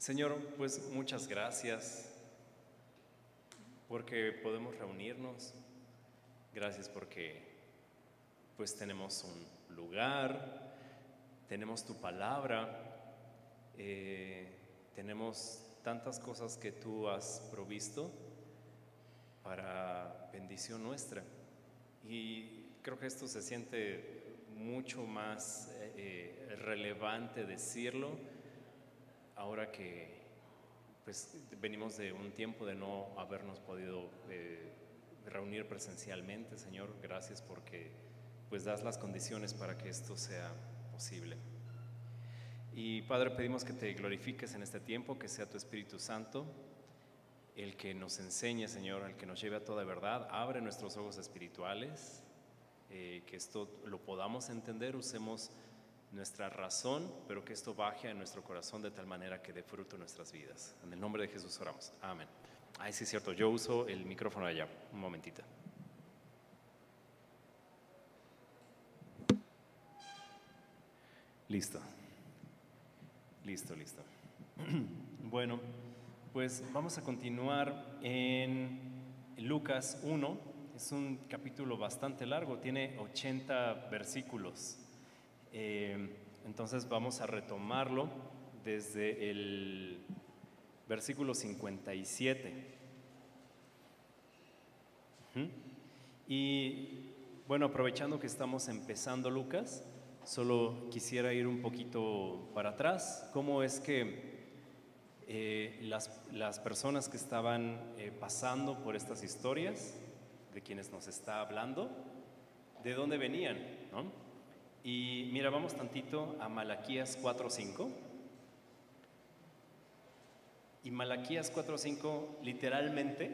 Señor, pues muchas gracias porque podemos reunirnos. Gracias porque pues tenemos un lugar, tenemos tu palabra, eh, tenemos tantas cosas que tú has provisto para bendición nuestra. Y creo que esto se siente mucho más eh, eh, relevante decirlo ahora que pues venimos de un tiempo de no habernos podido eh, reunir presencialmente, Señor, gracias porque pues das las condiciones para que esto sea posible. Y Padre, pedimos que te glorifiques en este tiempo, que sea tu Espíritu Santo el que nos enseñe, Señor, el que nos lleve a toda verdad. Abre nuestros ojos espirituales, eh, que esto lo podamos entender, usemos nuestra razón, pero que esto baje a nuestro corazón de tal manera que dé fruto nuestras vidas. En el nombre de Jesús oramos. Amén. Ay, sí es cierto, yo uso el micrófono allá. Un momentito. Listo. Listo, listo. Bueno, pues vamos a continuar en Lucas 1. Es un capítulo bastante largo, tiene 80 versículos. Eh, entonces vamos a retomarlo desde el versículo 57. Y bueno, aprovechando que estamos empezando Lucas, solo quisiera ir un poquito para atrás. ¿Cómo es que eh, las, personas que estaban eh, pasando por estas historias, de quienes nos está hablando, de dónde venían? Y mira, vamos tantito a Malaquías 4.5. Y Malaquías 4.5 literalmente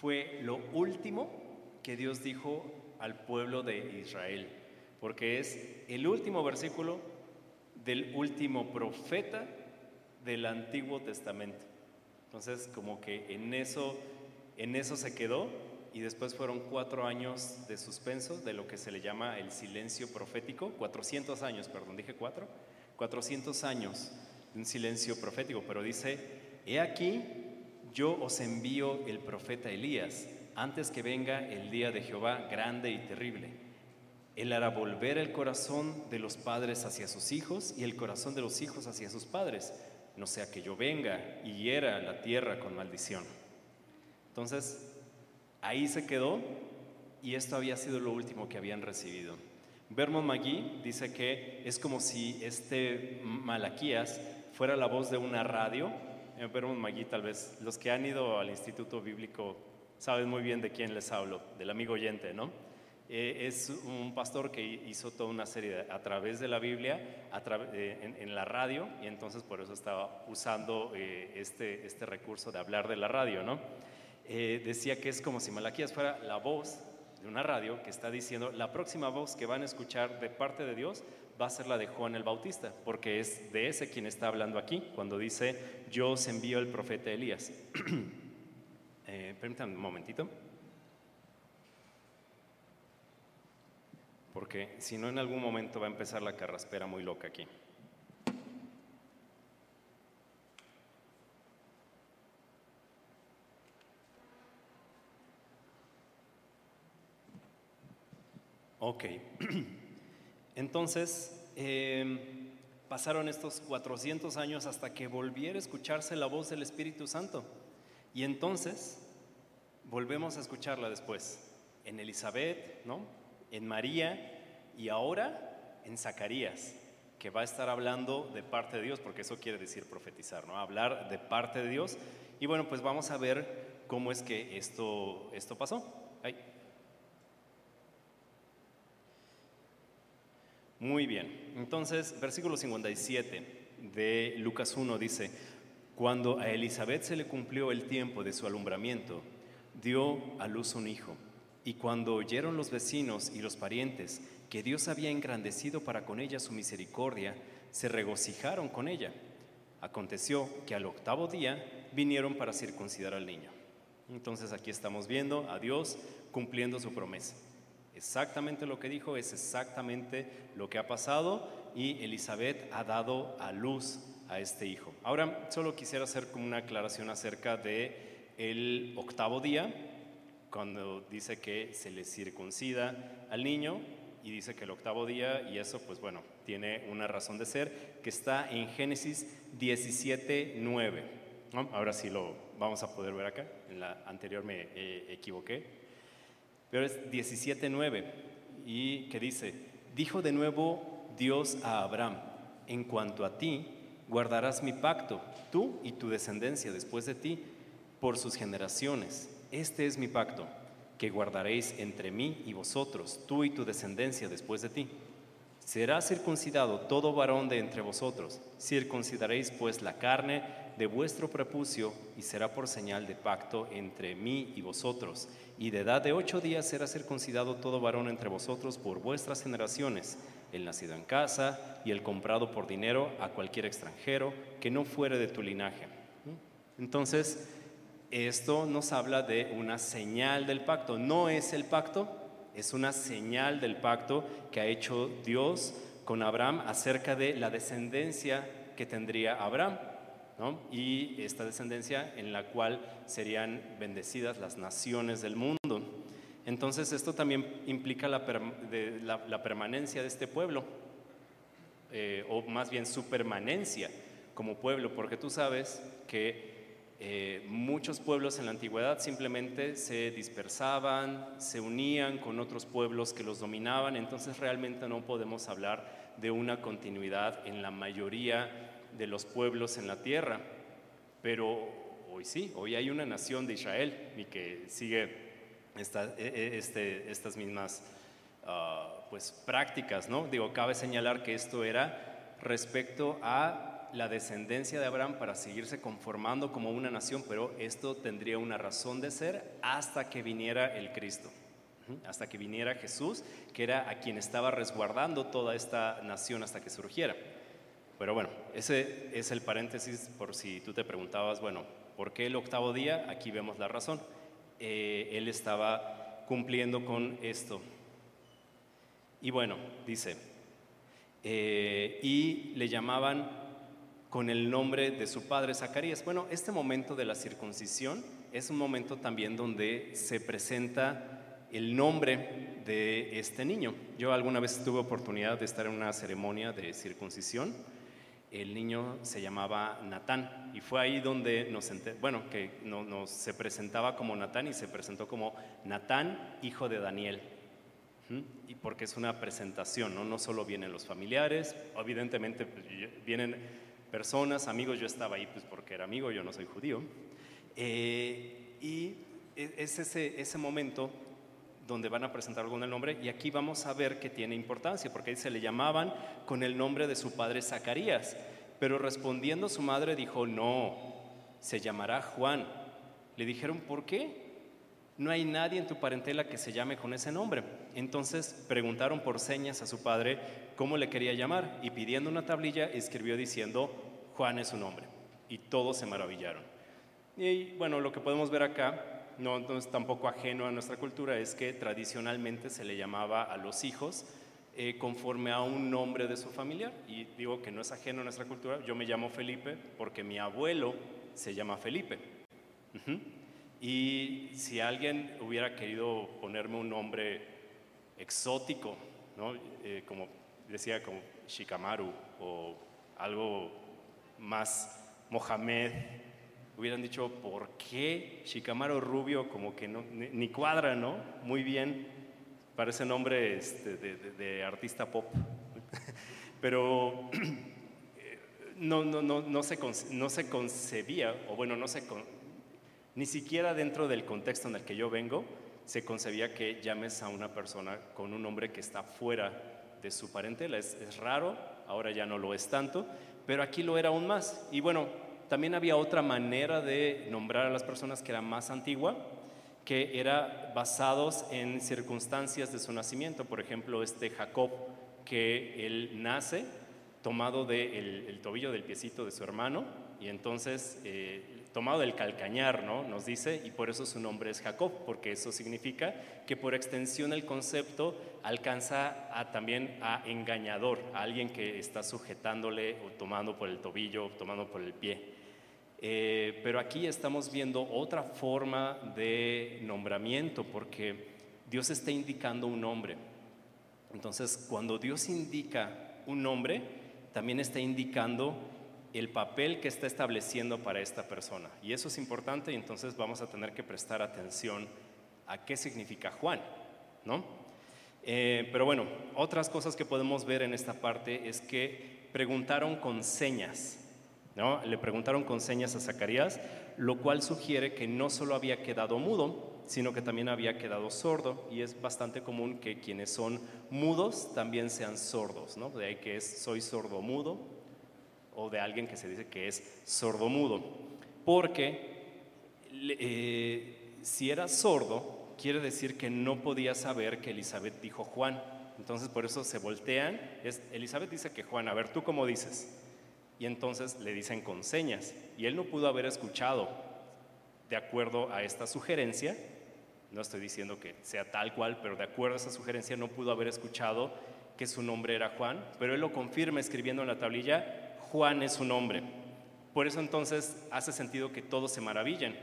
fue lo último que Dios dijo al pueblo de Israel, porque es el último versículo del último profeta del Antiguo Testamento. Entonces, como que en eso, en eso se quedó y después fueron cuatro años de suspenso de lo que se le llama el silencio profético, 400 años, perdón, dije cuatro, 400 años de un silencio profético, pero dice, he aquí, yo os envío el profeta Elías, antes que venga el día de Jehová grande y terrible. Él hará volver el corazón de los padres hacia sus hijos y el corazón de los hijos hacia sus padres, no sea que yo venga y hiera la tierra con maldición. Entonces, Ahí se quedó y esto había sido lo último que habían recibido. Vermont McGee dice que es como si este Malaquías fuera la voz de una radio. Eh, Vermont McGee tal vez, los que han ido al Instituto Bíblico saben muy bien de quién les hablo, del amigo oyente, ¿no? Eh, es un pastor que hizo toda una serie a través de la Biblia eh, en, la radio y entonces por eso estaba usando este, este recurso de hablar de la radio, ¿no? Eh, decía que es como si Malaquías fuera la voz de una radio que está diciendo, la próxima voz que van a escuchar de parte de Dios va a ser la de Juan el Bautista, porque es de ese quien está hablando aquí, cuando dice, yo os envío el profeta Elías. eh, permítanme un momentito. Porque si no, en algún momento va a empezar la carraspera muy loca aquí. Ok, entonces em, pasaron estos 400 años hasta que volviera a escucharse la voz del Espíritu Santo. Y entonces volvemos a escucharla después, en Elizabeth, ¿no? en María y ahora en Zacarías, que va a estar hablando de parte de Dios, porque eso quiere decir profetizar, ¿no? hablar de parte de Dios. Y bueno, pues vamos a ver cómo es que esto, esto pasó. Muy bien, entonces versículo 57 de Lucas 1 dice, cuando a Elizabeth se le cumplió el tiempo de su alumbramiento, dio a luz un hijo. Y cuando oyeron los vecinos y los parientes que Dios había engrandecido para con ella su misericordia, se regocijaron con ella. Aconteció que al octavo día vinieron para circuncidar al niño. Entonces aquí estamos viendo a Dios cumpliendo su promesa. Exactamente lo que dijo es exactamente lo que ha pasado y Elizabeth ha dado a luz a este hijo. Ahora, solo quisiera hacer como una aclaración acerca de el octavo día, cuando dice que se le circuncida al niño y dice que el octavo día, y eso pues bueno, tiene una razón de ser, que está en Génesis 17, 9. Ahora sí lo vamos a poder ver acá, en la anterior me eh, equivoqué, pero es 17, 9, y que dice, dijo de nuevo Dios a Abraham, en cuanto a ti, guardarás mi pacto, tú y tu descendencia después de ti, por sus generaciones. Este es mi pacto, que guardaréis entre mí y vosotros, tú y tu descendencia después de ti. Será circuncidado todo varón de entre vosotros. Circuncidaréis pues la carne de vuestro prepucio y será por señal de pacto entre mí y vosotros. Y de edad de ocho días será circuncidado todo varón entre vosotros por vuestras generaciones el nacido en casa y el comprado por dinero a cualquier extranjero que no fuere de tu linaje. Entonces, esto nos habla de una señal del pacto. No es el pacto, es una señal del pacto que ha hecho Dios con Abraham acerca de la descendencia que tendría Abraham. Y esta descendencia en la cual serían bendecidas las naciones del mundo. Entonces esto también implica la, permanencia de este pueblo, eh, o más bien su permanencia como pueblo, porque tú sabes que eh, muchos pueblos en la antigüedad simplemente se dispersaban, se unían con otros pueblos que los dominaban, entonces realmente no podemos hablar de una continuidad en la mayoría de los pueblos en la tierra, pero hoy sí, hoy hay una nación de Israel y que sigue e, e, este, estas mismas ah, pues, prácticas, ¿no? Digo, cabe señalar que esto era respecto a la descendencia de Abraham para seguirse conformando como una nación, pero esto tendría una razón de ser hasta que viniera el Cristo, hasta que viniera Jesús, que era a quien estaba resguardando toda esta nación hasta que surgiera. Pero bueno, ese es el paréntesis por si tú te preguntabas, bueno, ¿por qué el octavo día? Aquí vemos la razón. Eh, él estaba cumpliendo con esto. Y bueno, dice, eh, y le llamaban con el nombre de su padre Zacarías. Bueno, este momento de la circuncisión es un momento también donde se presenta el nombre de este niño. Yo alguna vez tuve oportunidad de estar en una ceremonia de circuncisión el niño se llamaba Natán y fue ahí donde nos bueno, que no, se presentaba como Natán y se presentó como Natán, hijo de Daniel. Y porque es una presentación, ¿no? no solo vienen los familiares, evidentemente pues, vienen personas, amigos, yo estaba ahí pues porque era amigo, yo no soy judío. Eh, y e, es ese, ese momento donde van a presentar algún nombre y aquí vamos a ver que tiene importancia porque ahí se le llamaban con el nombre de su padre Zacarías, pero respondiendo su madre dijo, no, se llamará Juan. Le dijeron, ¿por qué? No hay nadie en tu parentela que se llame con ese nombre. Entonces preguntaron por señas a su padre cómo le quería llamar y pidiendo una tablilla escribió diciendo, Juan es su nombre. Y todos se maravillaron. Y bueno, lo que podemos ver acá no, es tampoco ajeno a nuestra cultura, es que tradicionalmente se le llamaba a los hijos eh, conforme a un nombre de su familiar. Y digo que no es ajeno a nuestra cultura, yo me llamo Felipe porque mi abuelo se llama Felipe. Y si alguien hubiera querido ponerme un nombre exótico, ¿no? Eh, como decía, como Shikamaru o algo más Mohamed, hubieran dicho, ¿por qué Shikamaru Rubio? Como que no, ni, cuadra, ¿no? Muy bien, parece nombre este, de, artista pop. Pero no, no, no, no, se, no se concebía, o bueno, no se ni siquiera dentro del contexto en el que yo vengo, se concebía que llames a una persona con un nombre que está fuera de su parentela. Es, es raro, ahora ya no lo es tanto, pero aquí lo era aún más. Y bueno, también había otra manera de nombrar a las personas que era más antigua, que era basados en circunstancias de su nacimiento. Por ejemplo, este Jacob, que él nace tomado del el tobillo del piecito de su hermano, y entonces eh, tomado del calcañar, ¿no? Nos dice, y por eso su nombre es Jacob, porque eso significa que por extensión el concepto alcanza también a engañador, a alguien que está sujetándole o tomando por el tobillo, tomando por el pie. Eh, pero aquí estamos viendo otra forma de nombramiento, porque Dios está indicando un nombre. Entonces, cuando Dios indica un nombre, también está indicando el papel que está estableciendo para esta persona. Y eso es importante y entonces vamos a tener que prestar atención a qué significa Juan, ¿no? Eh, pero bueno, otras cosas que podemos ver en esta parte es que preguntaron con señas, ¿no? Le preguntaron con señas a Zacarías, lo cual sugiere que no solo había quedado mudo, sino que también había quedado sordo, y es bastante común que quienes son mudos también sean sordos, ¿no? De ahí que es soy sordo mudo, o de alguien que se dice que es sordomudo. Porque eh, si era sordo, quiere decir que no podía saber que Elizabeth dijo Juan. Entonces por eso se voltean. Es, Elizabeth dice que Juan, a ver, ¿tú cómo dices? Y entonces le dicen con señas. Y él no pudo haber escuchado de acuerdo a esta sugerencia. No estoy diciendo que sea tal cual, pero de acuerdo a esa sugerencia no pudo haber escuchado que su nombre era Juan, pero él lo confirma escribiendo en la tablilla, Juan es su nombre. Por eso entonces hace sentido que todos se maravillen,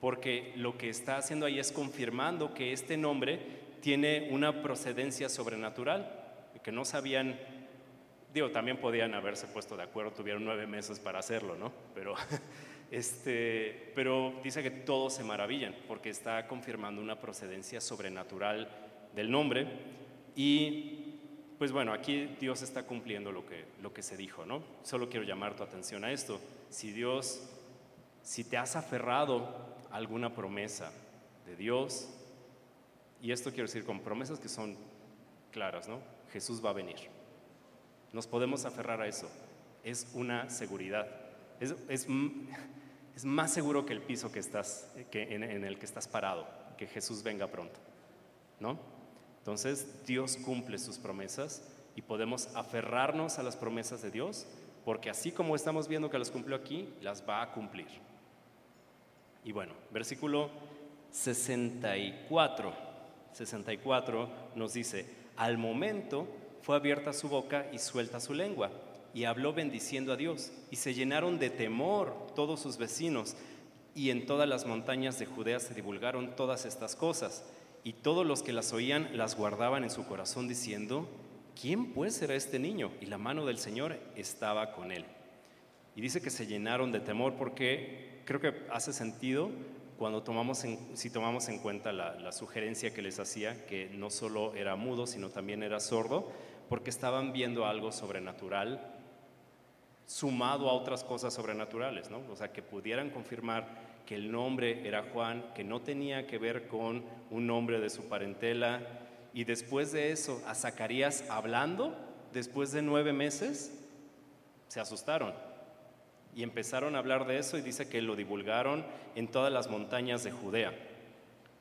porque lo que está haciendo ahí es confirmando que este nombre tiene una procedencia sobrenatural, que no sabían, digo, también podían haberse puesto de acuerdo, tuvieron nueve meses para hacerlo, ¿no? Pero, este, pero dice que todos se maravillan, porque está confirmando una procedencia sobrenatural del nombre y pues bueno, aquí Dios está cumpliendo lo que, lo que se dijo, ¿no? Solo quiero llamar tu atención a esto. Si Dios, si te has aferrado a alguna promesa de Dios, y esto quiero decir con promesas que son claras, ¿no? Jesús va a venir. Nos podemos aferrar a eso. Es una seguridad. Es, es, es más seguro que el piso que estás, que en, en el que estás parado, que Jesús venga pronto, ¿no? Entonces Dios cumple sus promesas y podemos aferrarnos a las promesas de Dios porque así como estamos viendo que las cumplió aquí, las va a cumplir. Y bueno, versículo 64, 64 nos dice, al momento fue abierta su boca y suelta su lengua, y habló bendiciendo a Dios, y se llenaron de temor todos sus vecinos, y en todas las montañas de Judea se divulgaron todas estas cosas. Y todos los que las oían las guardaban en su corazón diciendo, ¿quién pues será este niño? Y la mano del Señor estaba con él. Y dice que se llenaron de temor porque creo que hace sentido cuando tomamos si tomamos en cuenta la sugerencia que les hacía, que no solo era mudo, sino también era sordo, porque estaban viendo algo sobrenatural sumado a otras cosas sobrenaturales, ¿no? O sea, que pudieran confirmar que el nombre era Juan, que no tenía que ver con un nombre de su parentela. Y después de eso, a Zacarías hablando, después de nueve meses, se asustaron y empezaron a hablar de eso y dice que lo divulgaron en todas las montañas de Judea.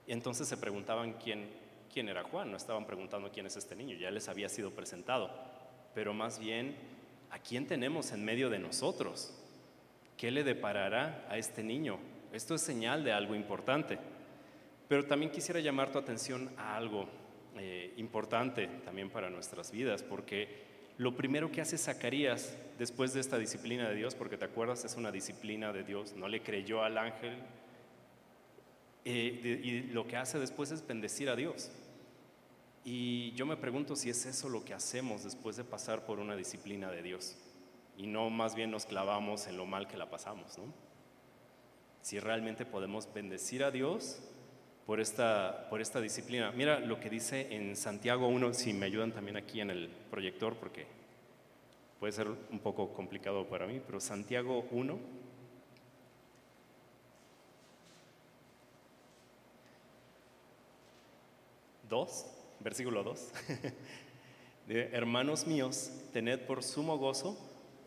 Y entonces se preguntaban quién, quién era Juan, no estaban preguntando quién es este niño, ya les había sido presentado, pero más bien, ¿a quién tenemos en medio de nosotros? ¿Qué le deparará a este niño? Esto es señal de algo importante. Pero también quisiera llamar tu atención a algo eh, importante también para nuestras vidas, porque lo primero que hace Zacarías después de esta disciplina de Dios, porque te acuerdas, es una disciplina de Dios, no le creyó al ángel, eh, y lo que hace después es bendecir a Dios. Y yo me pregunto si es eso lo que hacemos después de pasar por una disciplina de Dios, y no más bien nos clavamos en lo mal que la pasamos, ¿no? si realmente podemos bendecir a Dios por esta, por esta disciplina. Mira lo que dice en Santiago 1, si me ayudan también aquí en el proyector, porque puede ser un poco complicado para mí, pero Santiago 1. Dos, versículo 2. Hermanos míos, tened por sumo gozo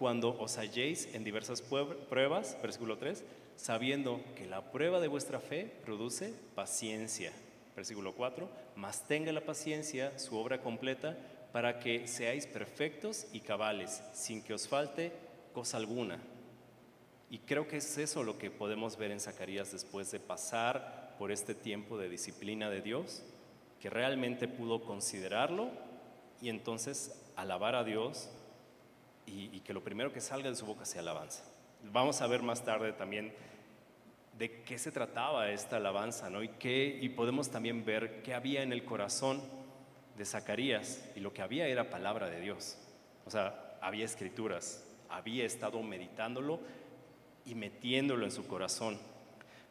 cuando os halléis en diversas pruebas, versículo 3, sabiendo que la prueba de vuestra fe produce paciencia. Versículo 4, mas tenga la paciencia su obra completa para que seáis perfectos y cabales, sin que os falte cosa alguna. Y creo que es eso lo que podemos ver en Zacarías después de pasar por este tiempo de disciplina de Dios, que realmente pudo considerarlo y entonces alabar a Dios y, que lo primero que salga de su boca sea alabanza. Vamos a ver más tarde también de qué se trataba esta alabanza, ¿no? Y, qué, y podemos también ver qué había en el corazón de Zacarías y lo que había era palabra de Dios. O sea, había escrituras, había estado meditándolo y metiéndolo en su corazón.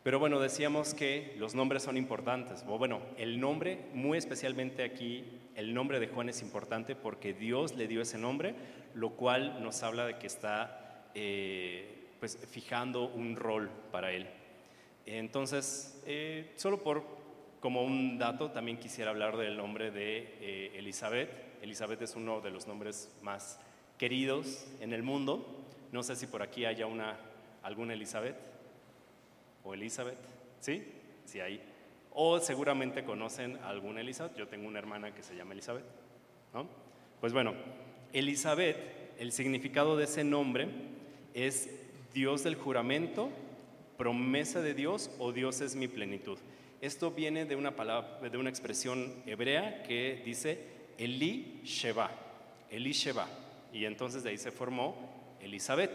Pero bueno, decíamos que los nombres son importantes. O bueno, el nombre, muy especialmente aquí, el nombre de Juan es importante porque Dios le dio ese nombre, lo cual nos habla de que está eh, pues, fijando un rol para él. Entonces, eh, solo por como un dato, también quisiera hablar del nombre de eh, Elizabeth. Elizabeth es uno de los nombres más queridos en el mundo. No sé si por aquí haya una, alguna Elizabeth o Elizabeth, ¿sí? Sí, ahí. O seguramente conocen a alguna Elizabeth. Yo tengo una hermana que se llama Elizabeth, ¿no? Pues bueno, Elizabeth, el significado de ese nombre es Dios del juramento, promesa de Dios o Dios es mi plenitud. Esto viene de una palabra, de una expresión hebrea que dice Eli Sheba, Eli Sheba. Y entonces de ahí se formó Elizabeth,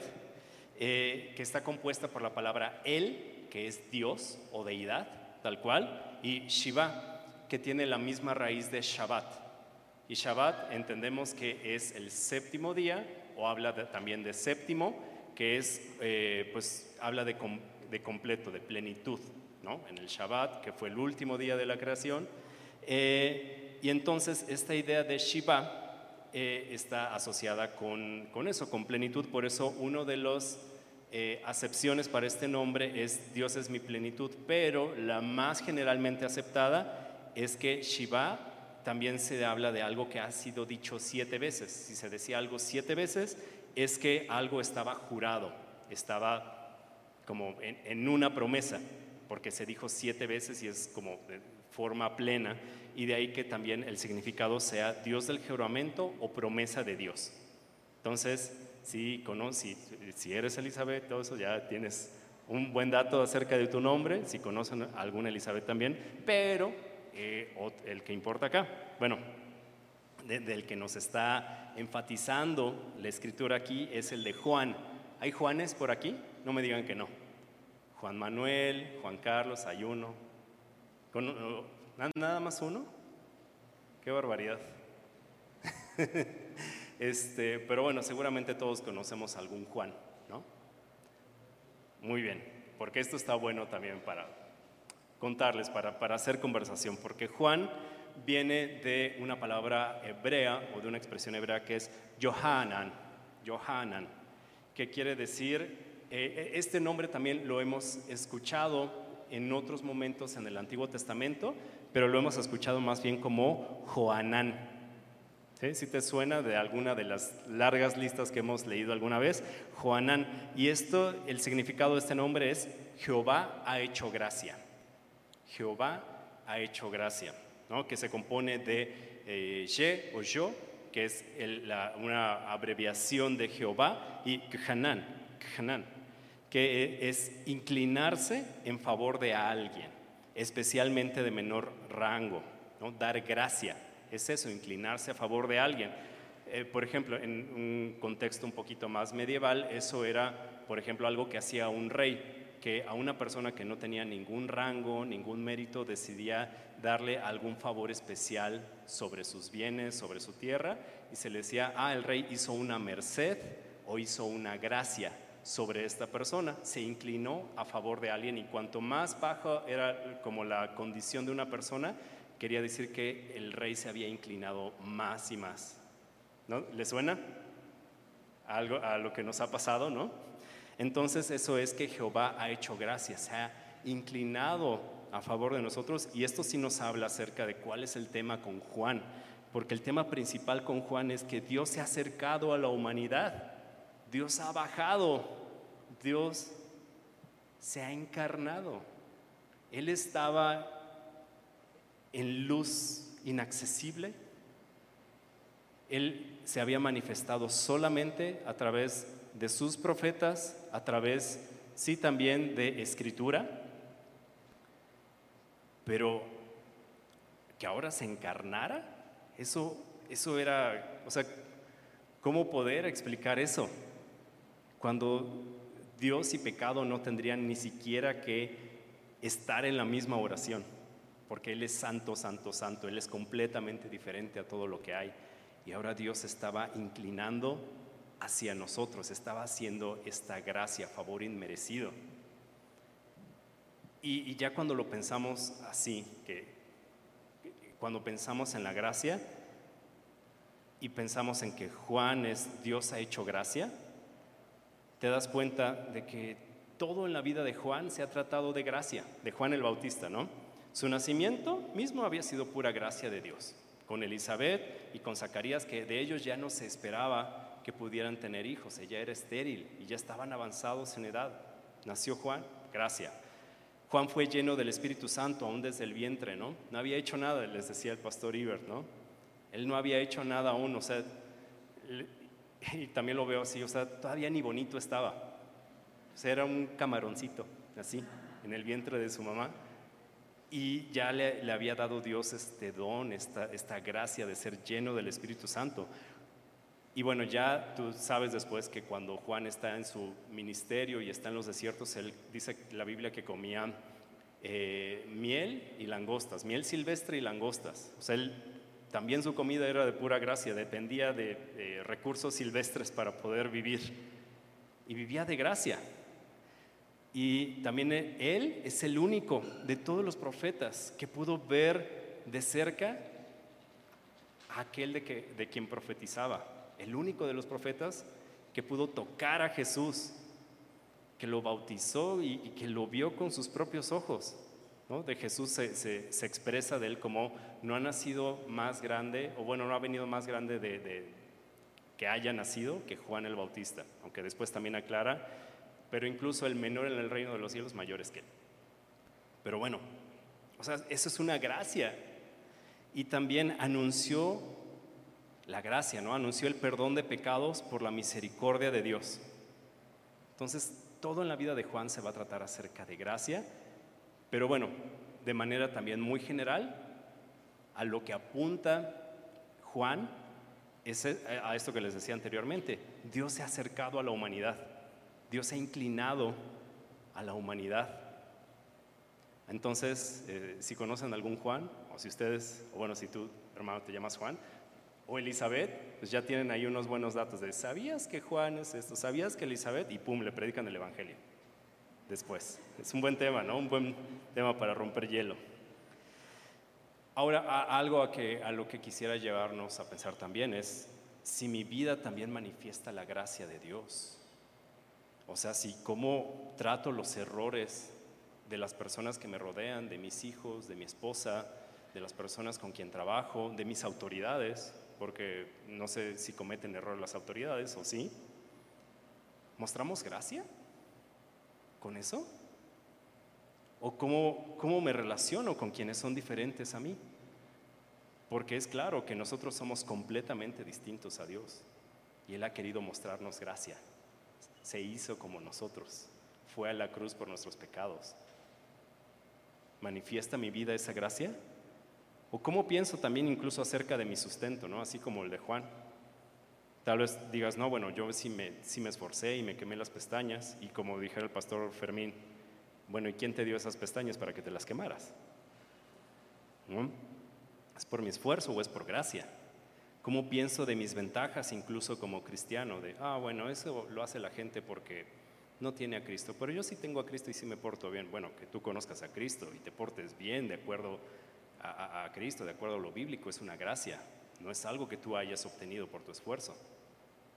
eh, que está compuesta por la palabra El, que es Dios o deidad, tal cual, y Shiva, que tiene la misma raíz de Shabbat. Y Shabbat entendemos que es el séptimo día, o habla también de séptimo, que es, eh, pues, habla de, de completo, de plenitud en el Shabbat, que fue el último día de la creación. Eh, y entonces esta idea de Shiva eh, está asociada con, con, eso, con plenitud. Por eso uno de los eh, acepciones para este nombre es Dios es mi plenitud, pero la más generalmente aceptada es que Shiva también se habla de algo que ha sido dicho siete veces. Si se decía algo siete veces, es que algo estaba jurado, estaba como en una promesa porque se dijo siete veces y es como de forma plena, y de ahí que también el significado sea Dios del juramento o promesa de Dios. Entonces, si, conoces, si, eres Elizabeth, todo eso ya tienes un buen dato acerca de tu nombre, si conocen alguna Elizabeth también, pero eh, el que importa acá, bueno, del que nos está enfatizando la escritura aquí es el de Juan. ¿Hay Juanes por aquí? No me digan que no. Juan Manuel, Juan Carlos, hay uno. ¿Nada más uno? Qué barbaridad. este, pero bueno, seguramente todos conocemos algún Juan, ¿no? Muy bien, porque esto está bueno también para contarles, para, para hacer conversación, porque Juan viene de una palabra hebrea o de una expresión hebrea que es Johanan, Johanan, que quiere decir eh, eh, este nombre también lo hemos escuchado en otros momentos en el Antiguo Testamento, pero lo hemos escuchado más bien como Joanán. Si te suena de alguna de las largas listas que hemos leído alguna vez, Joanán. Y esto, el significado de este nombre es Jehová ha hecho gracia. Jehová ha hecho gracia, ¿no? que se compone de eh, o Yo, que es una abreviación de Jehová, y Khanan que es inclinarse en favor de alguien, especialmente de menor rango, ¿no? dar gracia. Es eso, inclinarse a favor de alguien. Eh, por ejemplo, en un contexto un poquito más medieval, eso era, por ejemplo, algo que hacía un rey, que a una persona que no tenía ningún rango, ningún mérito, decidía darle algún favor especial sobre sus bienes, sobre su tierra, y se le decía, ah, el rey hizo una merced o hizo una gracia sobre esta persona, se inclinó a favor de alguien y cuanto más bajo era como la condición de una persona, quería decir que el rey se había inclinado más y más. ¿No? ¿Le suena? Algo a lo que nos ha pasado, ¿no? Entonces eso es que Jehová ha hecho gracias, se ha inclinado a favor de nosotros y esto sí nos habla acerca de cuál es el tema con Juan, porque el tema principal con Juan es que Dios se ha acercado a la humanidad. Dios ha bajado, Dios se ha encarnado. Él estaba en luz inaccesible. Él se había manifestado solamente a través de sus profetas, a través sí también de escritura, pero que ahora se encarnara, eso, eso era, o sea, ¿cómo poder explicar eso? Cuando Dios y pecado no tendrían ni siquiera que estar en la misma oración, porque Él es santo, santo, santo, Él es completamente diferente a todo lo que hay. Y ahora Dios estaba inclinando hacia nosotros, estaba haciendo esta gracia, favor inmerecido. Y, ya cuando lo pensamos así, que cuando pensamos en la gracia y pensamos en que Juan es Dios ha hecho gracia, te das cuenta de que todo en la vida de Juan se ha tratado de gracia, de Juan el Bautista, ¿no? Su nacimiento mismo había sido pura gracia de Dios, con Elizabeth y con Zacarías, que de ellos ya no se esperaba que pudieran tener hijos, ella era estéril y ya estaban avanzados en edad. Nació Juan, gracia. Juan fue lleno del Espíritu Santo aún desde el vientre, ¿no? No había hecho nada, les decía el pastor Ibert, ¿no? Él no había hecho nada aún, o sea, y también lo veo así, o sea, todavía ni bonito estaba. O sea, era un camaroncito, así, en el vientre de su mamá. Y ya le, había dado Dios este don, esta, esta gracia de ser lleno del Espíritu Santo. Y bueno, ya tú sabes después que cuando Juan está en su ministerio y está en los desiertos, él dice la Biblia que comía eh, miel y langostas, miel silvestre y langostas. O sea, él también su comida era de pura gracia, dependía de, recursos silvestres para poder vivir. Y vivía de gracia. Y también él es el único de todos los profetas que pudo ver de cerca a aquel de, que, de quien profetizaba. El único de los profetas que pudo tocar a Jesús, que lo bautizó y que lo vio con sus propios ojos. De Jesús se, expresa de él como no ha nacido más grande, o bueno, no ha venido más grande de, que haya nacido que Juan el Bautista, aunque después también aclara, pero incluso el menor en el reino de los cielos mayores que él. Pero bueno, o sea, eso es una gracia. Y también anunció la gracia, ¿no? Anunció el perdón de pecados por la misericordia de Dios. Entonces, todo en la vida de Juan se va a tratar acerca de gracia pero bueno, de manera también muy general, a lo que apunta Juan es a esto que les decía anteriormente. Dios se ha acercado a la humanidad. Dios ha inclinado a la humanidad. Entonces, eh, si conocen algún Juan, o si ustedes, o bueno, si tú, hermano, te llamas Juan, o Elizabeth, pues ya tienen ahí unos buenos datos de, ¿sabías que Juan es esto? ¿Sabías que Elizabeth? Y pum, le predican el Evangelio después. Es un buen tema, ¿no? Un buen tema para romper hielo. Ahora, algo a lo que quisiera llevarnos a pensar también es si mi vida también manifiesta la gracia de Dios. O sea, si cómo trato los errores de las personas que me rodean, de mis hijos, de mi esposa, de las personas con quien trabajo, de mis autoridades, porque no sé si cometen error las autoridades o sí. ¿Mostramos gracia? con eso? ¿O cómo, cómo me relaciono con quienes son diferentes a mí? Porque es claro que nosotros somos completamente distintos a Dios y Él ha querido mostrarnos gracia. Se hizo como nosotros, fue a la cruz por nuestros pecados. ¿Manifiesta mi vida esa gracia? ¿O cómo pienso también incluso acerca de mi sustento, ¿no? así como el de Juan? Tal vez digas, no, bueno, yo sí me, sí me esforcé y me quemé las pestañas y como dijera el pastor Fermín, bueno, ¿y quién te dio esas pestañas para que te las quemaras? ¿Es por mi esfuerzo o es por gracia? ¿Cómo pienso de mis ventajas incluso como cristiano? De, ah, bueno, eso lo hace la gente porque no tiene a Cristo, pero yo sí tengo a Cristo y sí me porto bien. Bueno, que tú conozcas a Cristo y te portes bien de acuerdo a, Cristo, de acuerdo a lo bíblico, es una gracia, no es algo que tú hayas obtenido por tu esfuerzo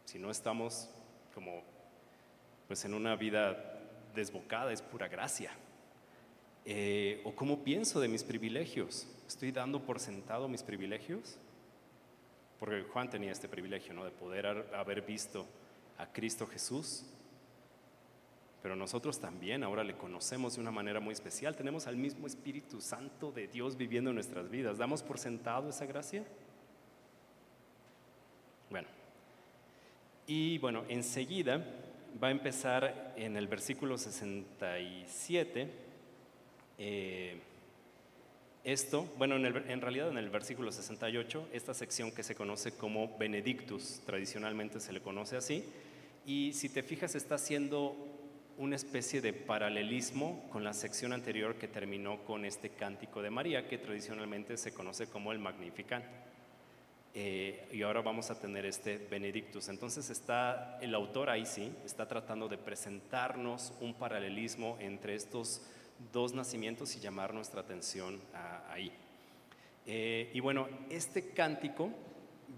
si no estamos como pues en una vida desbocada, es pura gracia. Eh, ¿O cómo pienso de mis privilegios? ¿Estoy dando por sentado mis privilegios? Porque Juan tenía este privilegio, ¿no? De poder haber visto a Cristo Jesús. Pero nosotros también ahora le conocemos de una manera muy especial. Tenemos al mismo Espíritu Santo de Dios viviendo en nuestras vidas. ¿Damos por sentado esa gracia? Bueno, y bueno, enseguida va a empezar en el versículo 67. Eh, esto, bueno, en, realidad en el versículo 68, esta sección que se conoce como Benedictus, tradicionalmente se le conoce así, y si te fijas está haciendo una especie de paralelismo con la sección anterior que terminó con este cántico de María, que tradicionalmente se conoce como el Magnificat. Eh, y ahora vamos a tener este Benedictus. Entonces está el autor ahí sí, está tratando de presentarnos un paralelismo entre estos dos nacimientos y llamar nuestra atención ahí. Eh, y bueno, este cántico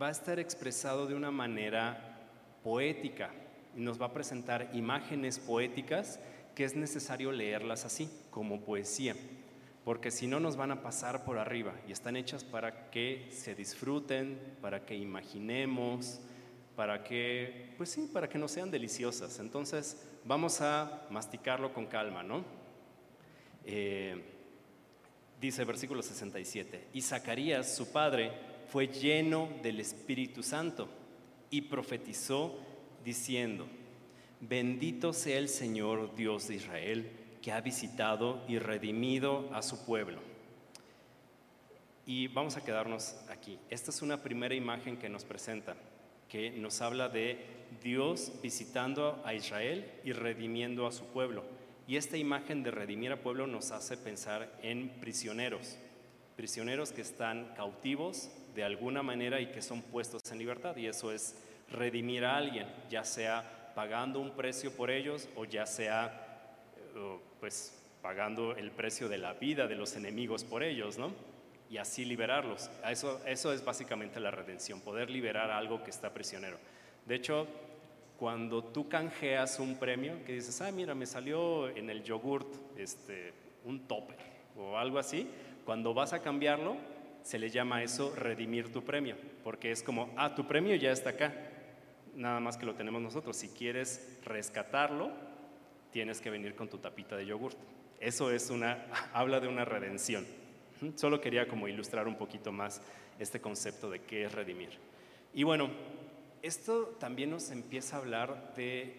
va a estar expresado de una manera poética y nos va a presentar imágenes poéticas que es necesario leerlas así, como poesía porque si no nos van a pasar por arriba y están hechas para que se disfruten, para que imaginemos, para que, pues sí, para que no sean deliciosas. Entonces vamos a masticarlo con calma, ¿no? Eh, dice versículo 67, y Zacarías, su padre, fue lleno del Espíritu Santo y profetizó diciendo, bendito sea el Señor Dios de Israel que ha visitado y redimido a su pueblo. Y vamos a quedarnos aquí. Esta es una primera imagen que nos presenta, que nos habla de Dios visitando a Israel y redimiendo a su pueblo. Y esta imagen de redimir a pueblo nos hace pensar en prisioneros, prisioneros que están cautivos de alguna manera y que son puestos en libertad. Y eso es redimir a alguien, ya sea pagando un precio por ellos o ya sea pues pagando el precio de la vida de los enemigos por ellos, ¿no? Y así liberarlos. Eso, eso es básicamente la redención, poder liberar algo que está prisionero. De hecho, cuando tú canjeas un premio, que dices, ah, mira, me salió en el yogurt este, un topper o algo así, cuando vas a cambiarlo, se le llama eso redimir tu premio, porque es como, ah, tu premio ya está acá, nada más que lo tenemos nosotros. Si quieres rescatarlo, tienes que venir con tu tapita de yogurt. Eso es una, habla de una redención. Solo quería como ilustrar un poquito más este concepto de qué es redimir. Y bueno, esto también nos empieza a hablar de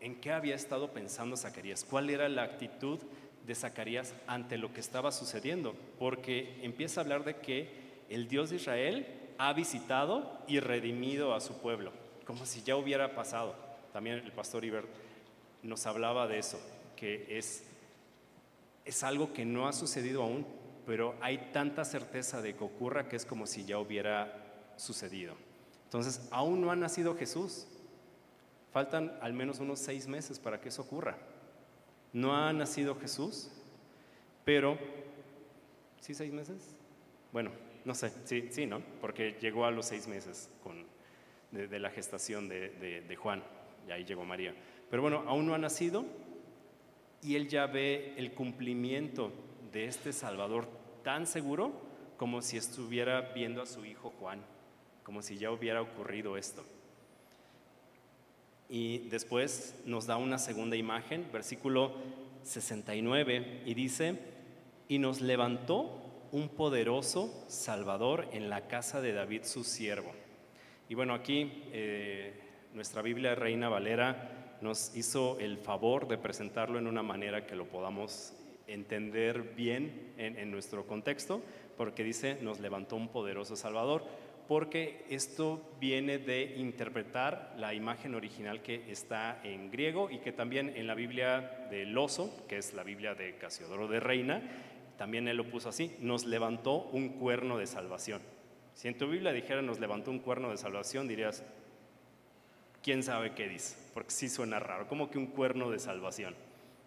en qué había estado pensando Zacarías, cuál era la actitud de Zacarías ante lo que estaba sucediendo, porque empieza a hablar de que el Dios de Israel ha visitado y redimido a su pueblo, como si ya hubiera pasado. También el pastor Iber nos hablaba de eso, que es, es algo que no ha sucedido aún, pero hay tanta certeza de que ocurra que es como si ya hubiera sucedido. Entonces, aún no ha nacido Jesús. Faltan al menos unos seis meses para que eso ocurra. No ha nacido Jesús, pero... ¿Sí seis meses? Bueno, no sé, sí, sí, ¿no? Porque llegó a los seis meses con, de, la gestación de, de Juan, y ahí llegó María. Pero bueno, aún no ha nacido y él ya ve el cumplimiento de este Salvador tan seguro como si estuviera viendo a su hijo Juan, como si ya hubiera ocurrido esto. Y después nos da una segunda imagen, versículo 69, y dice, y nos levantó un poderoso Salvador en la casa de David su siervo. Y bueno, aquí eh, nuestra Biblia Reina Valera nos hizo el favor de presentarlo en una manera que lo podamos entender bien en, nuestro contexto, porque dice, nos levantó un poderoso Salvador, porque esto viene de interpretar la imagen original que está en griego y que también en la Biblia del oso, que es la Biblia de Casiodoro de Reina, también él lo puso así, nos levantó un cuerno de salvación. Si en tu Biblia dijera nos levantó un cuerno de salvación, dirías, quién sabe qué dice, porque sí suena raro, como que un cuerno de salvación.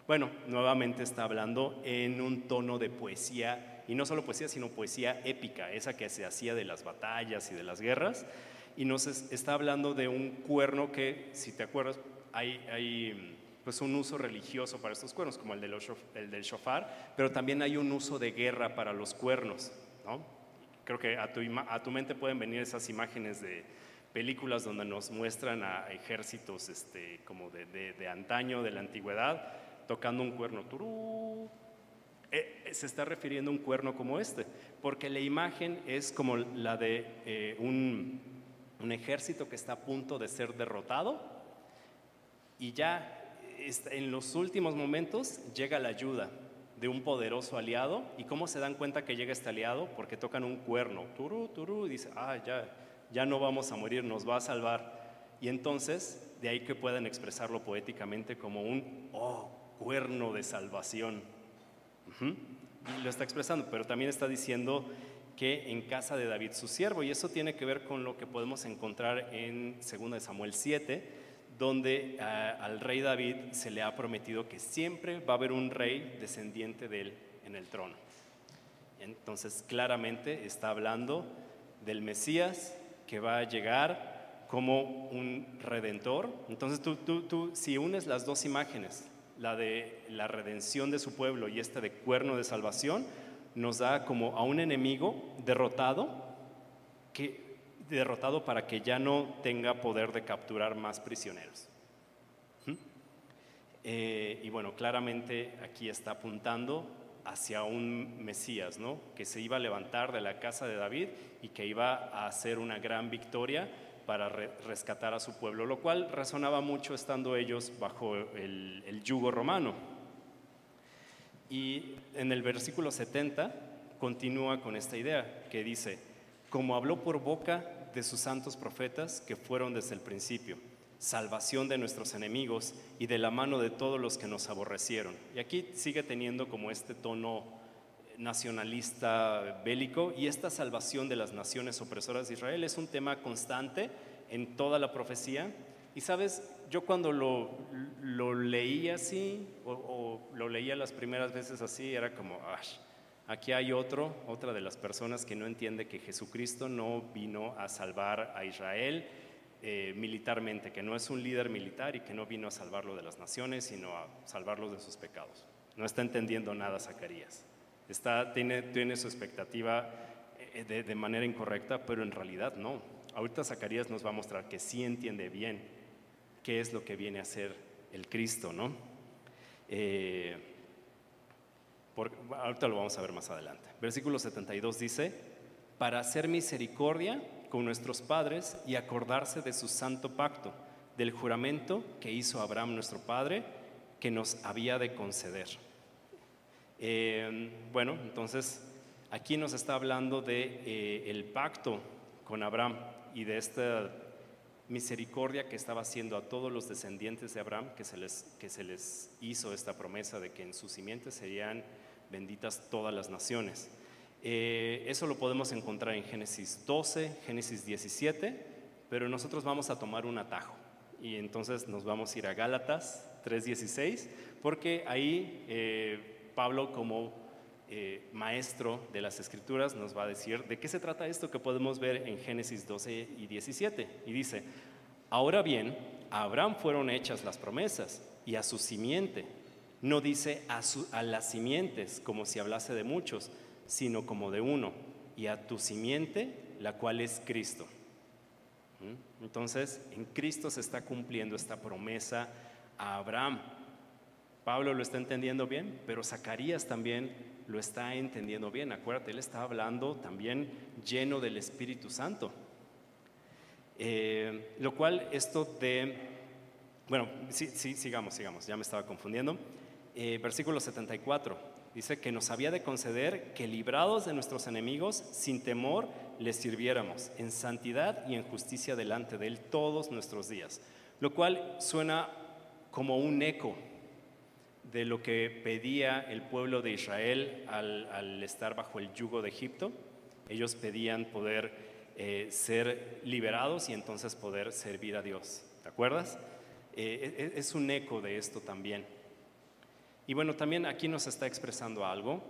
Bueno, nuevamente está hablando en un tono de poesía, y no solo poesía, sino poesía épica, esa que se hacía de las batallas y de las guerras, y nos está hablando de un cuerno que, si te acuerdas, hay, hay pues un uso religioso para estos cuernos, como el, de el del shofar, pero también hay un uso de guerra para los cuernos, ¿no? Creo que a tu, a tu mente pueden venir esas imágenes de, películas donde nos muestran a ejércitos este, como de, de, antaño, de la antigüedad, tocando un cuerno. Turú. Eh, se está refiriendo a un cuerno como este, porque la imagen es como la de eh, un, un ejército que está a punto de ser derrotado Y ya en los últimos momentos llega la ayuda de un poderoso aliado. ¿Y cómo se dan cuenta que llega este aliado? Porque tocan un cuerno, turú, turú, y dice, ah, ya, ya no vamos a morir, nos va a salvar. Y entonces, de ahí que puedan expresarlo poéticamente como un, oh, cuerno de salvación. Lo está expresando, pero también está diciendo que en casa de David su siervo, y eso tiene que ver con lo que podemos encontrar en 2 Samuel 7, donde ah, al rey David se le ha prometido que siempre va a haber un rey descendiente de él en el trono. Entonces claramente está hablando del Mesías que va a llegar como un redentor. Entonces tú, tú, tú si unes las dos imágenes, la de la redención de su pueblo y esta de cuerno de salvación, nos da como a un enemigo derrotado que derrotado para que ya no tenga poder de capturar más prisioneros. ¿Mm? Eh, y bueno, claramente aquí está apuntando hacia un Mesías, ¿no? Que se iba a levantar de la casa de David y que iba a hacer una gran victoria para rescatar a su pueblo, lo cual resonaba mucho estando ellos bajo el, el yugo romano. Y en el versículo 70 continúa con esta idea que dice, como habló por boca de sus santos profetas que fueron desde el principio, salvación de nuestros enemigos y de la mano de todos los que nos aborrecieron. Y aquí sigue teniendo como este tono nacionalista bélico y esta salvación de las naciones opresoras de Israel es un tema constante en toda la profecía. Y sabes, yo cuando lo, lo leí así, o, lo leía las primeras veces así, era como, Aquí hay otro, otra de las personas que no entiende que Jesucristo no vino a salvar a Israel eh, militarmente, que no es un líder militar y que no vino a salvarlo de las naciones, sino a salvarlo de sus pecados. No está entendiendo nada Zacarías. Está, tiene, tiene su expectativa eh, de, manera incorrecta, pero en realidad no. Ahorita Zacarías nos va a mostrar que sí entiende bien qué es lo que viene a ser el Cristo, ¿no? Eh, ahorita lo vamos a ver más adelante. Versículo 72 dice, para hacer misericordia con nuestros padres y acordarse de su santo pacto, del juramento que hizo Abraham nuestro padre, que nos había de conceder. Eh, bueno, entonces aquí nos está hablando de eh, el pacto con Abraham y de esta misericordia que estaba haciendo a todos los descendientes de Abraham, que se les, que se les hizo esta promesa de que en sus simientes serían benditas todas las naciones. Eh, eso lo podemos encontrar en Génesis 12, Génesis 17, pero nosotros vamos a tomar un atajo y entonces nos vamos a ir a Gálatas 3.16, porque ahí Pablo como eh, maestro de las escrituras nos va a decir de qué se trata esto que podemos ver en Génesis 12 y 17. Y dice, ahora bien, a Abraham fueron hechas las promesas y a su simiente no dice a, las simientes como si hablase de muchos, sino como de uno, y a tu simiente, la cual es Cristo. ¿Mm? Entonces, en Cristo se está cumpliendo esta promesa a Abraham. Pablo lo está entendiendo bien, pero Zacarías también lo está entendiendo bien. Acuérdate, él está hablando también lleno del Espíritu Santo. Eh, lo cual esto de, bueno, sí, sí, sigamos, sigamos, ya me estaba confundiendo. Eh, versículo 74. Dice que nos había de conceder que librados de nuestros enemigos, sin temor, les sirviéramos en santidad y en justicia delante de Él todos nuestros días. Lo cual suena como un eco de lo que pedía el pueblo de Israel al, estar bajo el yugo de Egipto. Ellos pedían poder eh, ser liberados y entonces poder servir a Dios. ¿Te acuerdas? Eh, es un eco de esto también. Y bueno, también aquí nos está expresando algo,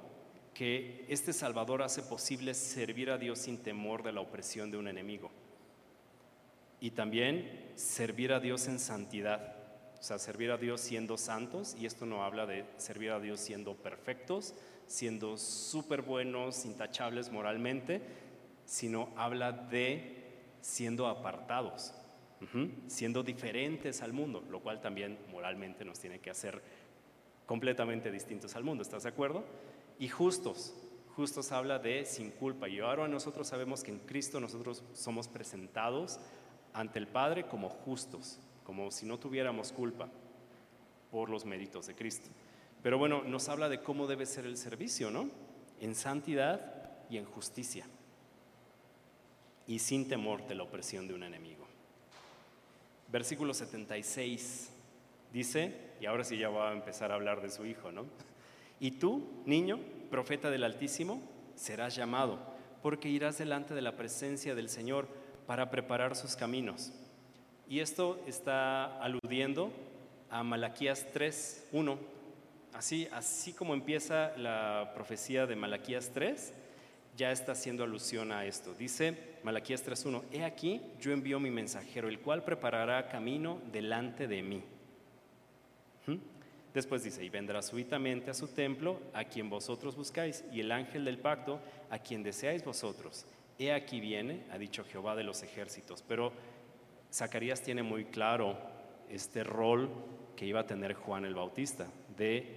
que este Salvador hace posible servir a Dios sin temor de la opresión de un enemigo. Y también servir a Dios en santidad, o sea, servir a Dios siendo santos, y esto no habla de servir a Dios siendo perfectos, siendo súper buenos, intachables moralmente, sino habla de siendo apartados, siendo diferentes al mundo, lo cual también moralmente nos tiene que hacer completamente distintos al mundo, ¿estás de acuerdo? Y justos, justos habla de sin culpa. Y ahora nosotros sabemos que en Cristo nosotros somos presentados ante el Padre como justos, como si no tuviéramos culpa. por los méritos de Cristo. Pero bueno, nos habla de cómo debe ser el servicio, ¿no? En santidad y en justicia. Y sin temor de la opresión de un enemigo. Versículo 76 dice, y ahora sí ya va a empezar a hablar de su hijo, ¿no? Y tú, niño, profeta del Altísimo, serás llamado, porque irás delante de la presencia del Señor para preparar sus caminos. Y esto está aludiendo a Malaquías 3, 1. Así, así como empieza la profecía de Malaquías 3, ya está haciendo alusión a esto. Dice Malaquías 3.1, he aquí yo envío mi mensajero, el cual preparará camino delante de mí. ¿Mm? Después dice, y vendrá súbitamente a su templo, a quien vosotros buscáis, y el ángel del pacto, a quien deseáis vosotros. He aquí viene, ha dicho Jehová de los ejércitos. Pero Zacarías tiene muy claro este rol que iba a tener Juan el Bautista, de,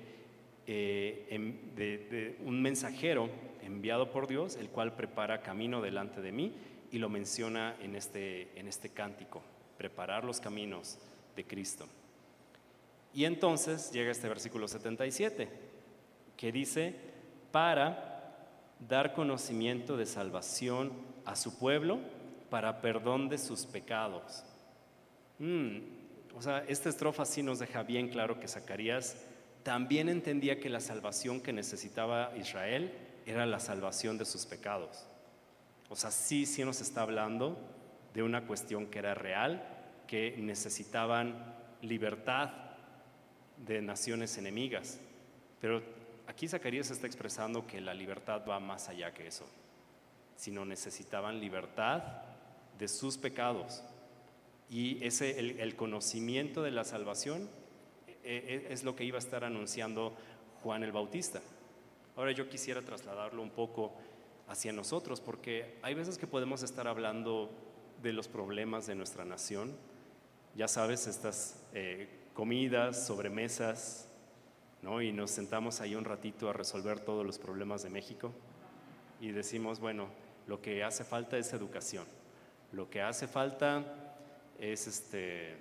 eh, em, de un mensajero enviado por Dios, el cual prepara camino delante de mí, y lo menciona en este, en este cántico, preparar los caminos de Cristo. Y entonces llega este versículo 77, que dice, para dar conocimiento de salvación a su pueblo, para perdón de sus pecados. Mm, o sea, esta estrofa sí nos deja bien claro que Zacarías también entendía que la salvación que necesitaba Israel era la salvación de sus pecados. O sea, sí, sí nos está hablando de una cuestión que era real, que necesitaban libertad de naciones enemigas. Pero aquí Zacarías está expresando que la libertad va más allá que eso, sino necesitaban libertad de sus pecados. Y ese, el, conocimiento de la salvación e, e, es lo que iba a estar anunciando Juan el Bautista. Ahora yo quisiera trasladarlo un poco hacia nosotros, porque hay veces que podemos estar hablando de los problemas de nuestra nación, ya sabes, estas eh, comidas, sobremesas, ¿no? y nos sentamos ahí un ratito a resolver todos los problemas de México y decimos, bueno, lo que hace falta es educación, lo que hace falta es, este,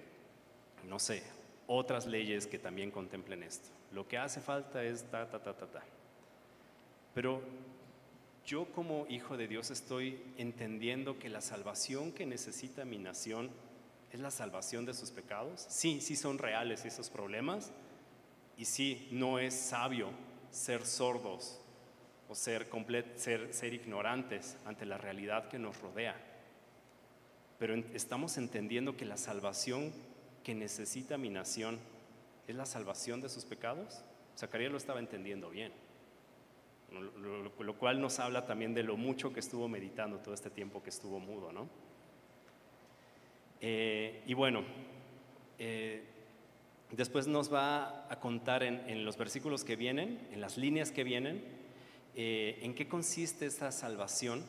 no sé, otras leyes que también contemplen esto, lo que hace falta es ta, ta, ta, ta, ta. Pero yo como hijo de Dios estoy entendiendo que la salvación que necesita mi nación es la salvación de sus pecados. Sí, sí son reales esos problemas y sí, no es sabio ser sordos o ser, ser, ser ignorantes ante la realidad que nos rodea. Pero estamos entendiendo que la salvación que necesita mi nación es la salvación de sus pecados. Zacarías lo estaba entendiendo bien lo, cual nos habla también de lo mucho que estuvo meditando todo este tiempo que estuvo mudo, ¿no? Eh, y bueno, eh, después nos va a contar en, los versículos que vienen, en las líneas que vienen, eh, en qué consiste esta salvación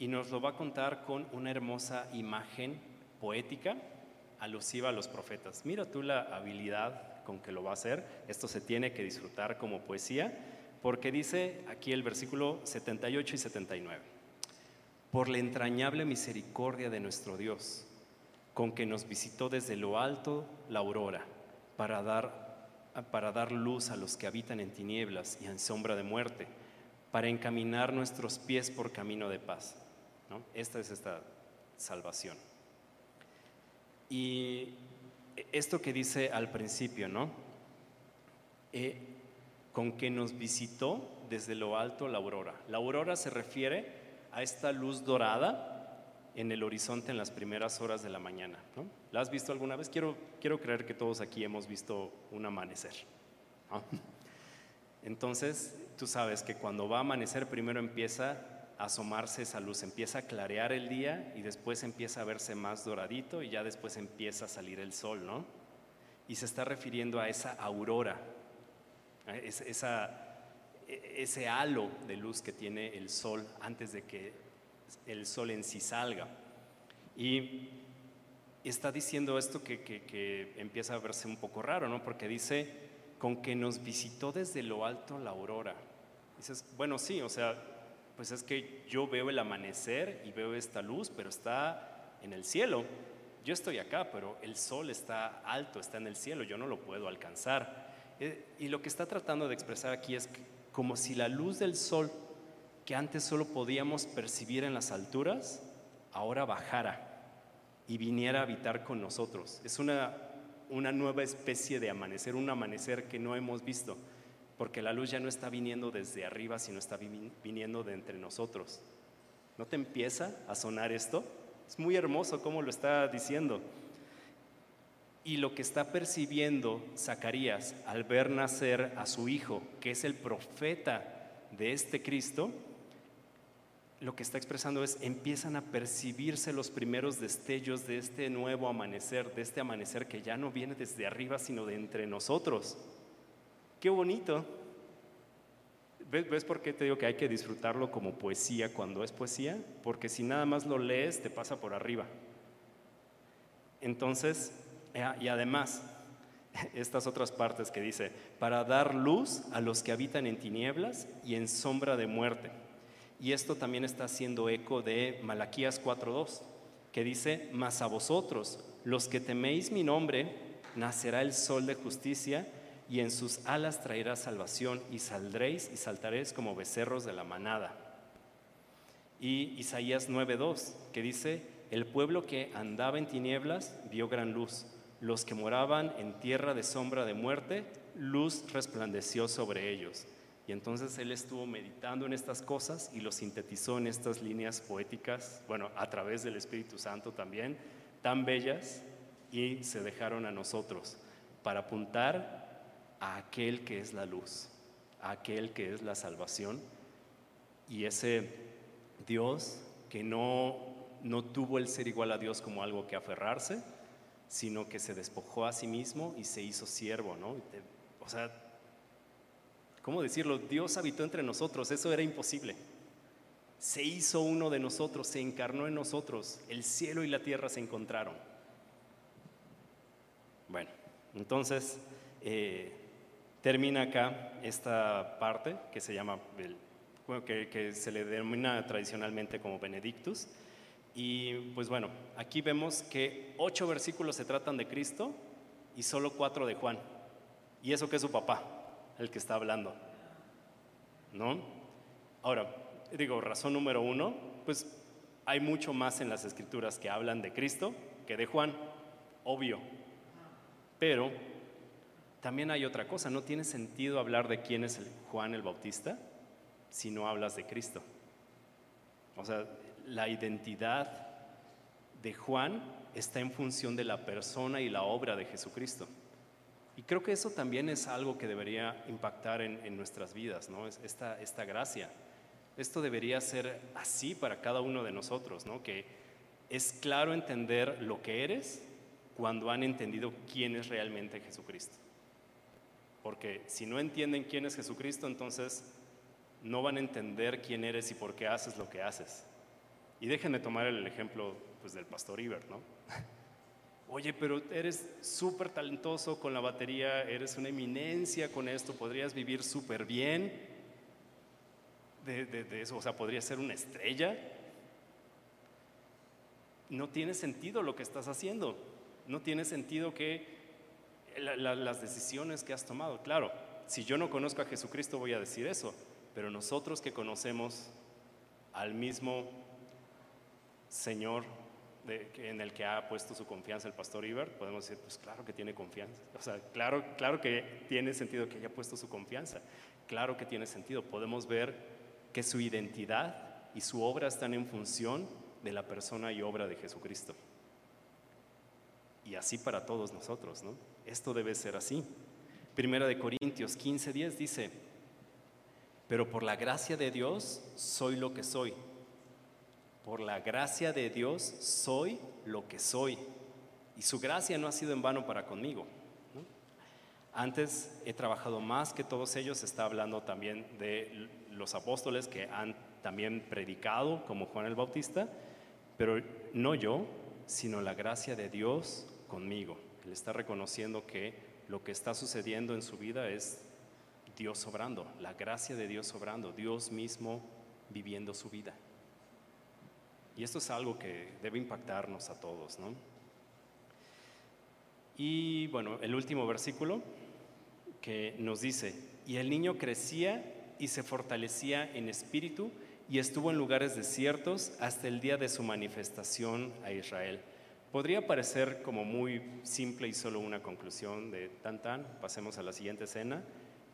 y nos lo va a contar con una hermosa imagen poética alusiva a los profetas. Mira tú la habilidad con que lo va a hacer. Esto se tiene que disfrutar como poesía porque dice aquí el versículo 78 y 79, por la entrañable misericordia de nuestro Dios, con que nos visitó desde lo alto la aurora, para dar, para dar luz a los que habitan en tinieblas y en sombra de muerte, para encaminar nuestros pies por camino de paz. ¿No? Esta es esta salvación. Y esto que dice al principio, ¿no? Eh, con que nos visitó desde lo alto la aurora. La aurora se refiere a esta luz dorada en el horizonte en las primeras horas de la mañana. ¿La has visto alguna vez? Quiero, quiero creer que todos aquí hemos visto un amanecer. Entonces, tú sabes que cuando va a amanecer, primero empieza asomarse esa luz, empieza a clarear el día y después empieza a verse más doradito y ya después empieza a salir el sol, ¿no? Y se está refiriendo a esa aurora esa, ese halo de luz que tiene el sol antes de que el sol en sí salga. Y está diciendo esto que, empieza a verse un poco raro, ¿no? Porque dice, con que nos visitó desde lo alto la aurora. Dices, bueno, sí, o sea, pues es que yo veo el amanecer y veo esta luz, pero está en el cielo. yo estoy acá, pero el sol está alto, está en el cielo, yo no lo puedo alcanzar. Eh, y lo que está tratando de expresar aquí es como si la luz del sol que antes solo podíamos percibir en las alturas, ahora bajara y viniera a habitar con nosotros. Es una, una nueva especie de amanecer, un amanecer que no hemos visto, porque la luz ya no está viniendo desde arriba, sino está viniendo de entre nosotros. ¿No te empieza a sonar esto? Es muy hermoso cómo lo está diciendo. Y lo que está percibiendo Zacarías al ver nacer a su hijo, que es el profeta de este Cristo, lo que está expresando es, empiezan a percibirse los primeros destellos de este nuevo amanecer, de este amanecer que ya no viene desde arriba, sino de entre nosotros. Qué bonito. ¿Ves, por qué te digo que hay que disfrutarlo como poesía cuando es poesía? Porque si nada más lo lees, te pasa por arriba. Entonces, eh, y además, estas otras partes que dice, para dar luz a los que habitan en tinieblas y en sombra de muerte. Y esto también está haciendo eco de Malaquías 4.2, que dice, mas a vosotros, los que teméis mi nombre, nacerá el sol de justicia y en sus alas traerá salvación y saldréis y saltaréis como becerros de la manada. Y Isaías 9:2, que dice, el pueblo que andaba en tinieblas vio gran luz, los que moraban en tierra de sombra de muerte, luz resplandeció sobre ellos. Y entonces él estuvo meditando en estas cosas y lo sintetizó en estas líneas poéticas, bueno, a través del Espíritu Santo también, tan bellas, y se dejaron a nosotros para apuntar a aquel que es la luz, a aquel que es la salvación. Y ese Dios que no, no tuvo el ser igual a Dios como algo que aferrarse, sino que se despojó a sí mismo y se hizo siervo, ¿no? O sea, ¿cómo decirlo? Dios habitó entre nosotros, eso era imposible. Se hizo uno de nosotros, se encarnó en nosotros, el cielo y la tierra se encontraron. Bueno, entonces, eh, termina acá esta parte que se llama, que, se le denomina tradicionalmente como Benedictus. Y pues bueno, aquí vemos que ocho versículos se tratan de Cristo y solo cuatro de Juan. Y eso que es su papá, el que está hablando. ¿No? Ahora, digo, razón número uno, pues hay mucho más en las escrituras que hablan de Cristo que de Juan, obvio. Pero también hay otra cosa, no tiene sentido hablar de quién es Juan el Bautista si no hablas de Cristo. O sea, la identidad de Juan está en función de la persona y la obra de Jesucristo. Y creo que eso también es algo que debería impactar en, nuestras vidas, ¿no? Esta, esta gracia. Esto debería ser así para cada uno de nosotros, ¿no? Que es claro entender lo que eres cuando han entendido quién es realmente Jesucristo. Porque si no entienden quién es Jesucristo, entonces no van a entender quién eres y por qué haces lo que haces. Y déjenme tomar el ejemplo pues, del pastor Iber, ¿no? Oye, pero eres súper talentoso con la batería, eres una eminencia con esto, podrías vivir súper bien de, de eso, o sea, podrías ser una estrella. No tiene sentido lo que estás haciendo, no tiene sentido que las decisiones que has tomado. Claro, si yo no conozco a Jesucristo voy a decir eso, pero nosotros que conocemos al mismo Señor en el que ha puesto su confianza el pastor Iber, podemos decir, pues claro que tiene confianza. O sea, claro, claro que tiene sentido que haya puesto su confianza. Claro que tiene sentido. Podemos ver que su identidad y su obra están en función de la persona y obra de Jesucristo. Y así para todos nosotros, ¿no? Esto debe ser así. Primera de Corintios 15:10 dice, pero por la gracia de Dios soy lo que soy. Por la gracia de Dios soy lo que soy. Y su gracia no ha sido en vano para conmigo. Antes he trabajado más que todos ellos, está hablando también de los apóstoles que han también predicado, como Juan el Bautista, pero no yo, sino la gracia de Dios conmigo. Él está reconociendo que lo que está sucediendo en su vida es Dios obrando, la gracia de Dios obrando, Dios mismo viviendo su vida. Y esto es algo que debe impactarnos a todos, ¿no? Y bueno, el último versículo que nos dice, y el niño crecía y se fortalecía en espíritu y estuvo en lugares desiertos hasta el día de su manifestación a Israel. Podría parecer como muy simple y solo una conclusión de tan tan, pasemos a la siguiente escena,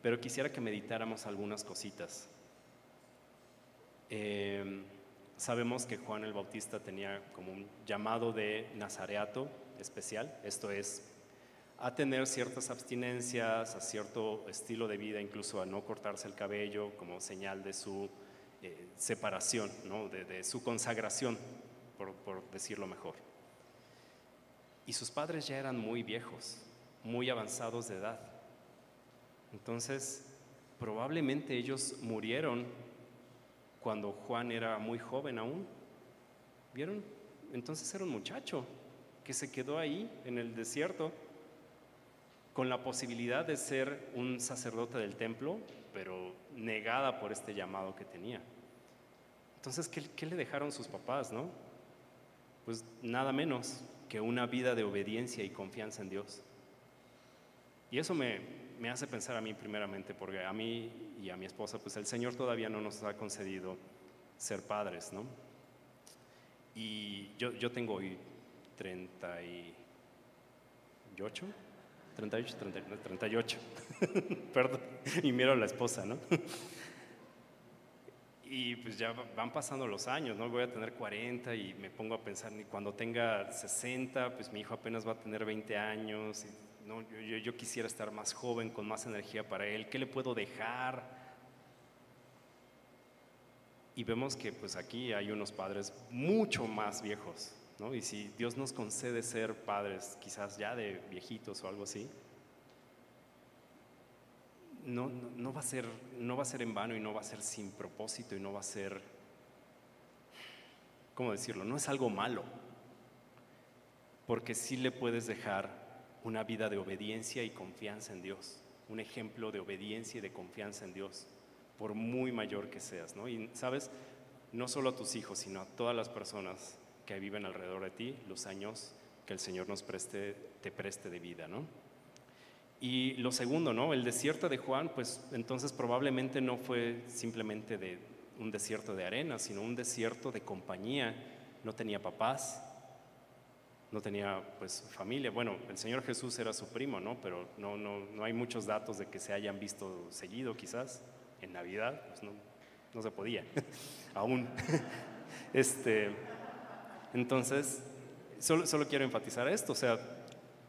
pero quisiera que meditáramos algunas cositas. Em, sabemos que Juan el Bautista tenía como un llamado de nazareato especial, esto es a tener ciertas abstinencias, a cierto estilo de vida, incluso a no cortarse el cabello como señal de su eh, separación, ¿no? de, su consagración, por, decirlo mejor. Y sus padres ya eran muy viejos, muy avanzados de edad. Entonces, probablemente ellos murieron cuando Juan era muy joven aún. ¿Vieron? Entonces era un muchacho que se quedó ahí en el desierto con la posibilidad de ser un sacerdote del templo, pero negada por este llamado que tenía. Entonces, ¿qué, le dejaron sus papás, no? Pues nada menos que una vida de obediencia y confianza en Dios. Y eso me, me hace pensar a mí primeramente, porque a mí y a mi esposa, pues el Señor todavía no nos ha concedido ser padres, ¿no? Y yo, yo tengo hoy 38, 38, 38, perdón, y miro a la esposa, ¿no? Y pues ya van pasando los años, ¿no? Voy a tener 40 y me pongo a pensar, cuando tenga 60, pues mi hijo apenas va a tener 20 años, ¿no? yo, yo quisiera estar más joven, con más energía para él, ¿qué le puedo dejar? Y vemos que pues aquí hay unos padres mucho más viejos, y si Dios nos concede ser padres, quizás ya de viejitos o algo así, no, no, va a ser, no va a ser en vano y no va a ser sin propósito y no va a ser, ¿cómo decirlo? No es algo malo, porque sí le puedes dejar una vida de obediencia y confianza en Dios, un ejemplo de obediencia y de confianza en Dios, por muy mayor que seas, ¿no? Y sabes, no solo a tus hijos, sino a todas las personas que viven alrededor de ti, los años que el Señor nos preste, te preste de vida, ¿no? Y lo segundo, ¿no? El desierto de Juan, pues entonces probablemente no fue simplemente de un desierto de arena, sino un desierto de compañía. No tenía papás, no tenía pues familia. Bueno, el Señor Jesús era su primo, ¿no? Pero no, no, no hay muchos datos de que se hayan visto seguido, quizás. En Navidad, pues no, no se podía, aún. este, entonces, solo, solo quiero enfatizar esto, o sea,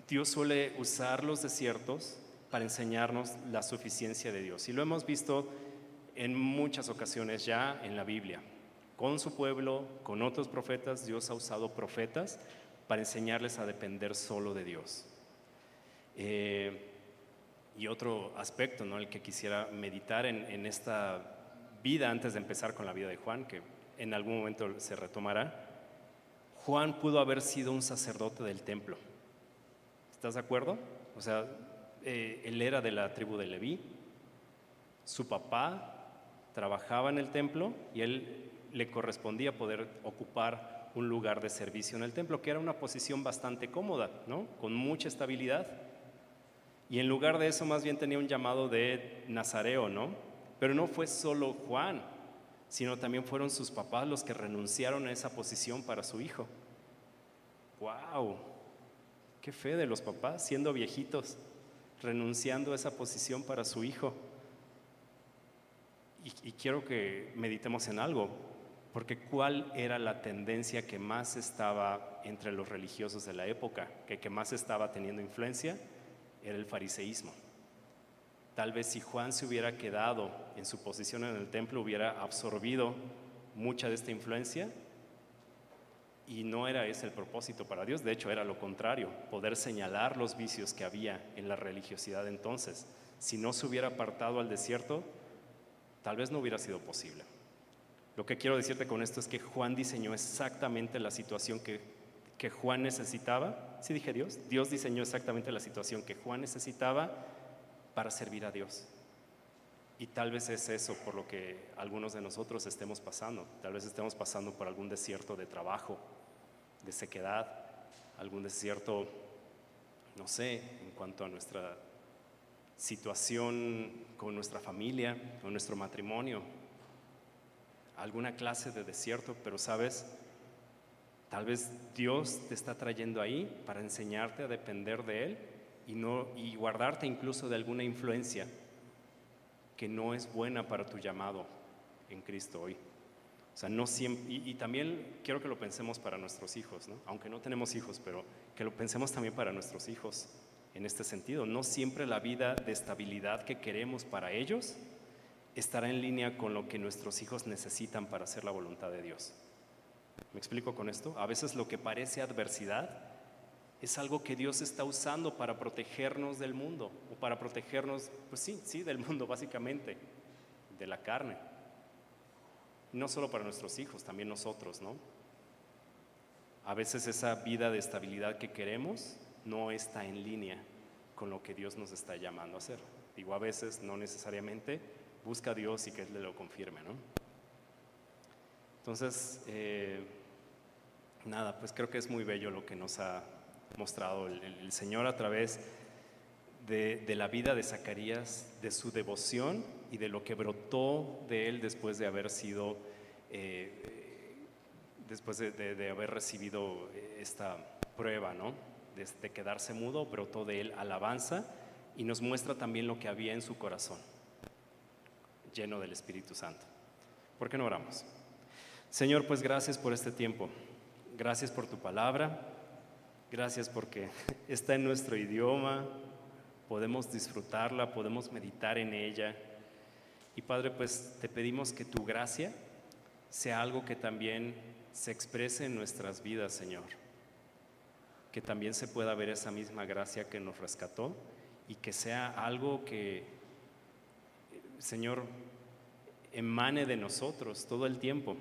Dios suele usar los desiertos para enseñarnos la suficiencia de Dios. Y lo hemos visto en muchas ocasiones ya en la Biblia. Con su pueblo, con otros profetas, Dios ha usado profetas para enseñarles a depender solo de Dios. Eh, y otro aspecto, ¿no? el que quisiera meditar en, en, esta vida antes de empezar con la vida de Juan, que en algún momento se retomará, Juan pudo haber sido un sacerdote del templo. ¿Estás de acuerdo? O sea, eh, él era de la tribu de Leví, su papá trabajaba en el templo y él le correspondía poder ocupar un lugar de servicio en el templo, que era una posición bastante cómoda, ¿no? Con mucha estabilidad. Y en lugar de eso más bien tenía un llamado de nazareo, ¿no? Pero no fue solo Juan, sino también fueron sus papás los que renunciaron a esa posición para su hijo. ¡Wow! ¡Qué fe de los papás, siendo viejitos, renunciando a esa posición para su hijo! Y, quiero que meditemos en algo, porque ¿cuál era la tendencia que más estaba entre los religiosos de la época, que, que más estaba teniendo influencia? Era el fariseísmo. Tal vez si Juan se hubiera quedado en su posición en el templo, hubiera absorbido mucha de esta influencia y no era ese el propósito para Dios, de hecho era lo contrario, poder señalar los vicios que había en la religiosidad entonces. Si no se hubiera apartado al desierto, tal vez no hubiera sido posible. Lo que quiero decirte con esto es que Juan diseñó exactamente la situación que, que Juan necesitaba. ¿Sí dije Dios? Dios diseñó exactamente la situación que Juan necesitaba para servir a Dios. Y tal vez es eso por lo que algunos de nosotros estemos pasando. Tal vez estemos pasando por algún desierto de trabajo, de sequedad, algún desierto no sé, en cuanto a nuestra situación con nuestra familia, con nuestro matrimonio, alguna clase de desierto, pero sabes, tal vez Dios te está trayendo ahí para enseñarte a depender de Él y, no, y guardarte incluso de alguna influencia que no es buena para tu llamado en Cristo hoy. Sea, no siempre, y, también quiero que lo pensemos para nuestros hijos, aunque no tenemos hijos, pero que lo pensemos también para nuestros hijos en este sentido. No siempre la vida de estabilidad que queremos para ellos estará en línea con lo que nuestros hijos necesitan para hacer la voluntad de Dios. ¿Me explico con esto? A veces lo que parece adversidad es algo que Dios está usando para protegernos del mundo, o para protegernos, pues sí, sí, del mundo básicamente, de la carne. No solo para nuestros hijos, también nosotros, ¿no? A veces esa vida de estabilidad que queremos no está en línea con lo que Dios nos está llamando a hacer. Digo, a veces no necesariamente busca a Dios y que Él le lo confirme, ¿no? Entonces, eh, nada, pues creo que es muy bello lo que nos ha mostrado el, Señor a través de, la vida de Zacarías, de su devoción y de lo que brotó de él después de haber sido, eh, después de, haber recibido esta prueba, ¿no? De, de quedarse mudo, brotó de él alabanza y nos muestra también lo que había en su corazón, lleno del Espíritu Santo. ¿Por qué no oramos? Señor, pues gracias por este tiempo. Gracias por tu palabra. Gracias porque está en nuestro idioma, podemos disfrutarla, podemos meditar en ella. Y Padre, pues te pedimos que tu gracia sea algo que también se exprese en nuestras vidas, Señor. Que también se pueda ver esa misma gracia que nos rescató y que sea algo que, Señor, emane de nosotros todo el tiempo.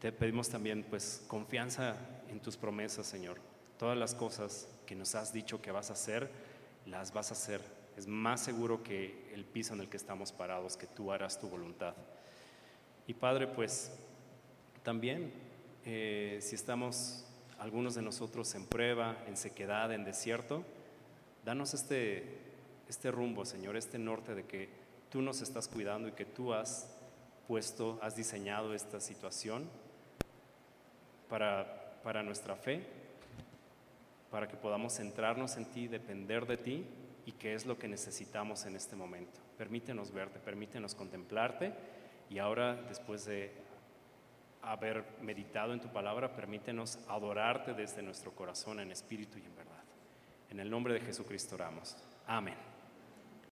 Te pedimos también pues confianza en tus promesas, Señor. Todas las cosas que nos has dicho que vas a hacer, las vas a hacer. Es más seguro que el piso en el que estamos parados, que tú harás tu voluntad. Y Padre, pues también, eh, si estamos algunos de nosotros en prueba, en sequedad, en desierto, danos este, este rumbo, Señor, este norte de que tú nos estás cuidando y que tú has puesto, has diseñado esta situación para, para nuestra fe para que podamos centrarnos en ti, depender de ti y qué es lo que necesitamos en este momento. Permítenos verte, permítenos contemplarte y ahora después de haber meditado en tu palabra, permítenos adorarte desde nuestro corazón en espíritu y en verdad. En el nombre de Jesucristo oramos. Amén.